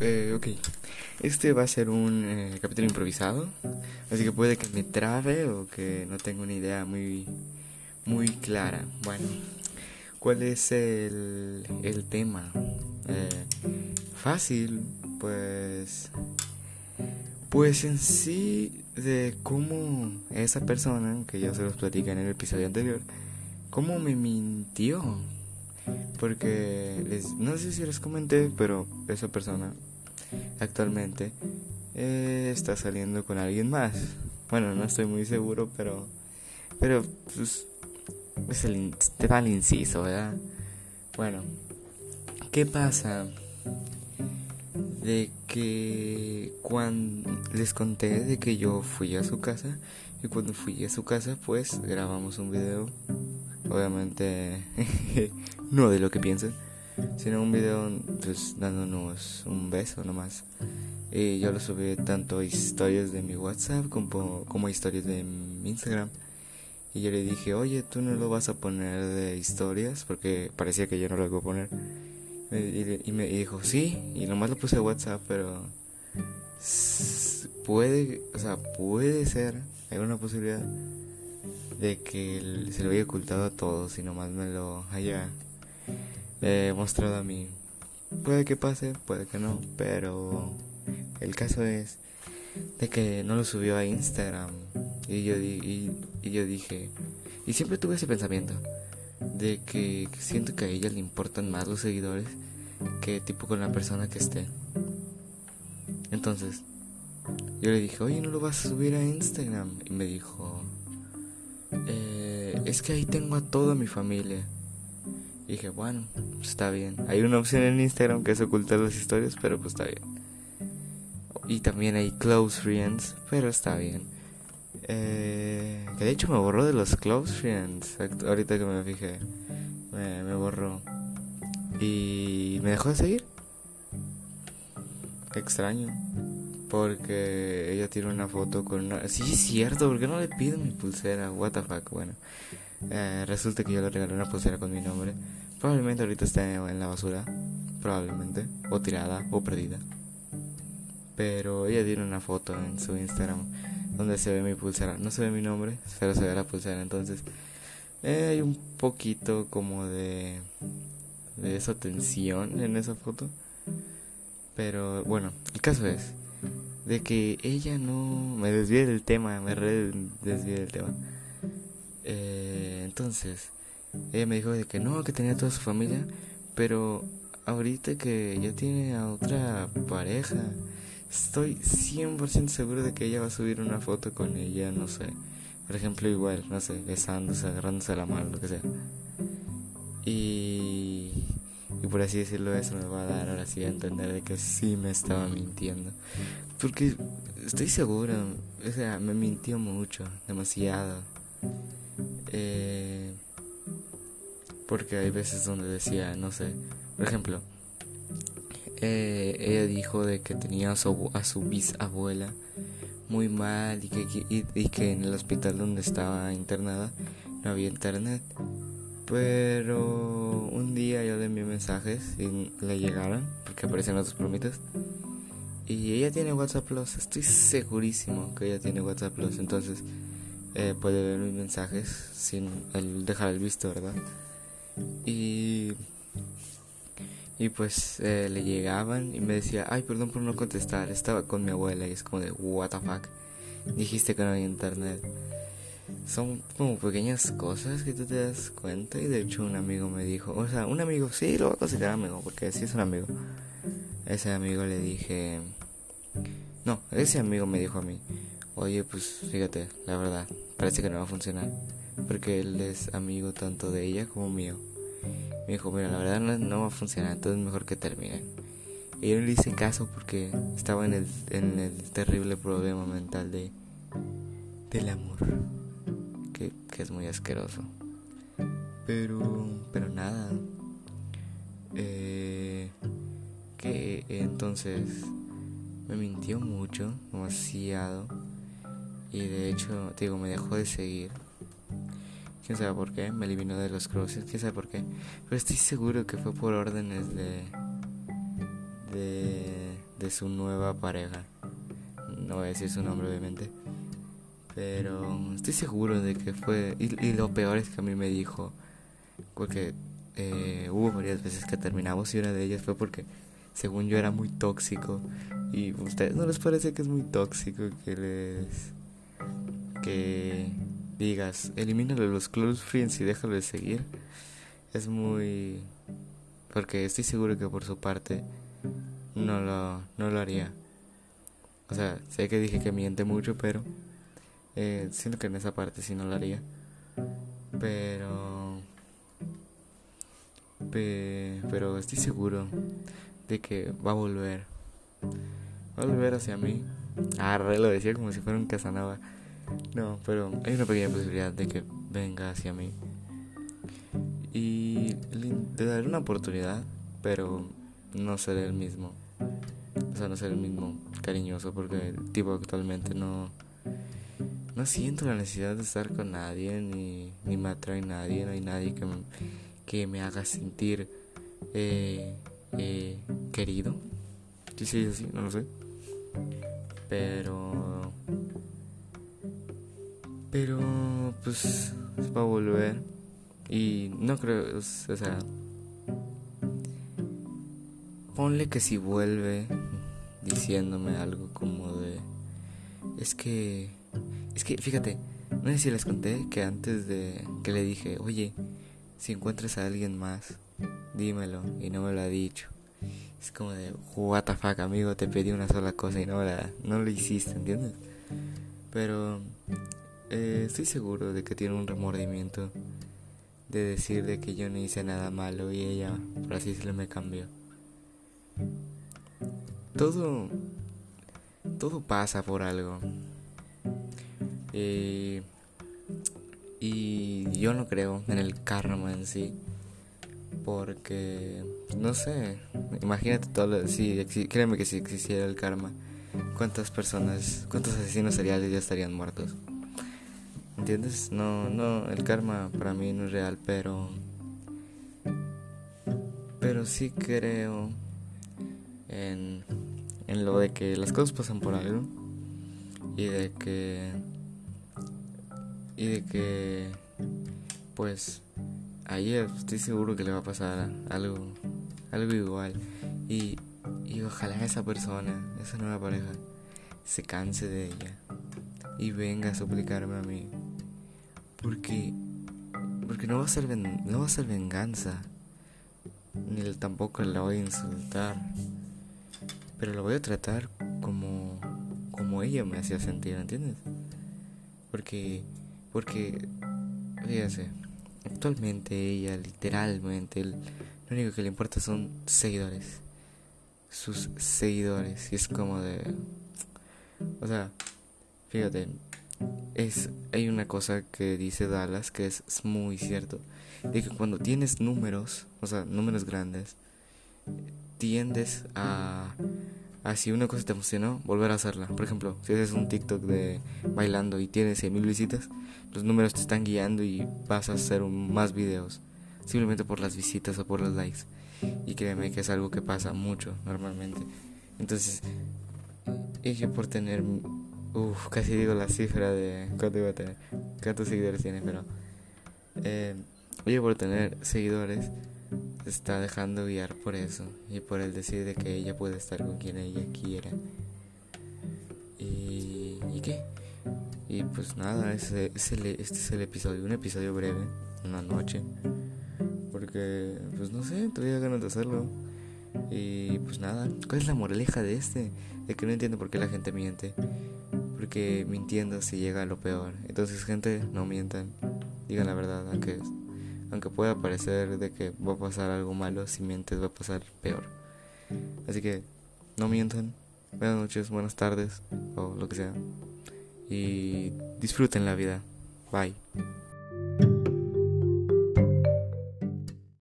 Eh, ok. Este va a ser un eh, capítulo improvisado. Así que puede que me trabe o que no tenga una idea muy, muy clara. Bueno, ¿cuál es el, el tema? Eh, fácil, pues. Pues en sí, de cómo esa persona, que ya se los platicé en el episodio anterior, cómo me mintió porque no sé si les comenté, pero esa persona actualmente eh, está saliendo con alguien más. Bueno, no estoy muy seguro, pero pero pues es el, te da el inciso, ¿verdad? Bueno, ¿qué pasa? De que cuando les conté de que yo fui a su casa y cuando fui a su casa pues grabamos un video obviamente no de lo que piensan, sino un video pues dándonos un beso nomás. Y yo lo subí tanto historias de mi WhatsApp como, como historias de mi Instagram. Y yo le dije, oye, tú no lo vas a poner de historias, porque parecía que yo no lo iba a poner. Y, me dijo, sí, y nomás lo puse de WhatsApp, pero puede, o sea, puede ser, hay una posibilidad de que se lo haya ocultado a todos y nomás me lo haya mostrado a mí. Puede que pase, puede que no, pero el caso es de que no lo subió a Instagram y yo, y, y yo dije, y siempre tuve ese pensamiento de que siento que a ella le importan más los seguidores que tipo con la persona que esté. Entonces, yo le dije, oye, ¿no lo vas a subir a Instagram? Y me dijo, eh, es que ahí tengo a toda mi familia. Y dije, bueno, está bien. Hay una opción en Instagram que es ocultar las historias, pero pues está bien. Y también hay close friends, pero está bien. Eh, que de hecho me borró de los close friends. Ahorita que me fijé, me, borró. Y me dejó de seguir. Extraño. Porque ella tiene una foto con una... Sí, es cierto, ¿por qué no le pido mi pulsera? What bueno. Eh, resulta que yo le regalé una pulsera con mi nombre. Probablemente ahorita esté en la basura. Probablemente. O tirada, o perdida. Pero ella tiene una foto en su Instagram donde se ve mi pulsera. No se ve mi nombre, pero se ve la pulsera. Entonces, eh, hay un poquito como de... De esa tensión en esa foto. Pero bueno, el caso es de que ella no me desvíe del tema, me re del tema. Eh, entonces, ella me dijo de que no, que tenía toda su familia, pero ahorita que ya tiene a otra pareja, estoy 100% seguro de que ella va a subir una foto con ella, no sé. Por ejemplo, igual, no sé, besándose, agarrándose la mano, lo que sea. Y y por así decirlo, eso me va a dar ahora sí a entender de que sí me estaba mintiendo. Porque estoy seguro, o sea, me mintió mucho, demasiado. Eh, porque hay veces donde decía, no sé, por ejemplo, eh, ella dijo de que tenía a su, a su bisabuela muy mal y que, y que en el hospital donde estaba internada no había internet. Pero un día yo le envié mensajes y le llegaron, porque aparecen otros plomitas. Y ella tiene WhatsApp Plus, estoy segurísimo que ella tiene WhatsApp Plus, entonces eh, puede ver mis mensajes sin el dejar el visto, ¿verdad? Y, y pues eh, le llegaban y me decía, ay, perdón por no contestar, estaba con mi abuela y es como de, what the fuck, dijiste que no había internet son como pequeñas cosas que tú te das cuenta y de hecho un amigo me dijo, o sea, un amigo, sí, lo voy a considerar amigo porque sí es un amigo. Ese amigo le dije, no, ese amigo me dijo a mí, oye, pues fíjate, la verdad, parece que no va a funcionar porque él es amigo tanto de ella como mío. Me dijo, mira, la verdad no, va a funcionar, entonces mejor que terminen. Y yo no le hice caso porque estaba en el, en el terrible problema mental de del amor que, es muy asqueroso. Pero, pero nada. Eh, que entonces me mintió mucho, demasiado. Y de hecho, digo, me dejó de seguir. Quién sabe por qué, me eliminó de los cruces, quién sabe por qué. Pero estoy seguro que fue por órdenes de. de. de su nueva pareja. No voy a decir su nombre, obviamente. Pero estoy seguro de que fue. Y, lo peor es que a mí me dijo. Porque eh, hubo varias veces que terminamos y una de ellas fue porque, según yo, era muy tóxico. Y ustedes no les parece que es muy tóxico que les. que digas, elimínalo los close friends y déjalo de seguir. Es muy. Porque estoy seguro que por su parte no lo, no lo haría. O sea, sé que dije que miente mucho, pero eh, siento que en esa parte sí no lo haría. Pero... pero estoy seguro de que va a volver. Va a volver hacia mí. Ah, lo decía como si fuera un Casanova. No, pero hay una pequeña posibilidad de que venga hacia mí. Y le daré una oportunidad, pero no seré el mismo. O sea, no seré el mismo cariñoso porque tipo actualmente no no siento la necesidad de estar con nadie, ni, ni me atrae nadie, no hay nadie que me, que me haga sentir eh, eh, querido. Sí, sí, sí, no lo sé. Pero... Pero, pues, va a volver. Y no creo, o sea... Ponle que si vuelve diciéndome algo como de... Es que es que, fíjate, no sé si les conté que antes de que le dije, oye, si encuentras a alguien más, dímelo, y no me lo ha dicho. Es como de, what the fuck, amigo, te pedí una sola cosa y no, la, no lo hiciste, ¿entiendes? Pero eh, estoy seguro de que tiene un remordimiento de decir de que yo no hice nada malo y ella, por así decirlo, me cambió. Todo, todo pasa por algo. Eh, y yo no creo en el karma en sí. Porque, no sé, imagínate todo, si, créeme que si existiera el karma, ¿cuántas personas, cuántos asesinos seriales ya estarían muertos? ¿Entiendes? No, no, el karma para mí no es real, pero... Pero sí creo en, en lo de que las cosas pasan por algo y de que y de que pues ayer estoy seguro que le va a pasar algo algo igual y, y ojalá esa persona esa nueva pareja se canse de ella y venga a suplicarme a mí porque porque no va a ser no va a ser venganza ni tampoco la voy a insultar pero lo voy a tratar como como ella me hacía sentir ¿entiendes? porque porque, fíjense, actualmente ella literalmente, lo único que le importa son seguidores. Sus seguidores. Y es como de... O sea, fíjate, es, hay una cosa que dice Dallas que es, muy cierto. De que cuando tienes números, o sea, números grandes, tiendes a así una cosa te funcionó, volver a hacerla. Por ejemplo, si haces un TikTok de bailando y tienes 100.000 visitas, los números te están guiando y vas a hacer más videos. Simplemente por las visitas o por los likes. Y créeme que es algo que pasa mucho normalmente. Entonces, ella por tener, uff, casi digo la cifra de cuánto iba a tener, cuántos seguidores tiene, pero eh, por tener seguidores está dejando guiar por eso y por el decir de que ella puede estar con quien ella quiera. ¿Y, ¿y qué? Y pues nada, ese, este es el episodio, un episodio breve, una noche. Porque, pues no sé, todavía ganas de hacerlo. Y pues nada, ¿cuál es la moraleja de este? De que no entiendo por qué la gente miente. Porque mintiendo se llega a lo peor. Entonces, gente, no mientan. Digan la verdad, aunque aunque pueda parecer de que va a pasar algo malo, si mientes va a pasar peor. Así que no mientan. Buenas noches, buenas tardes o lo que sea. Y disfruten la vida. Bye.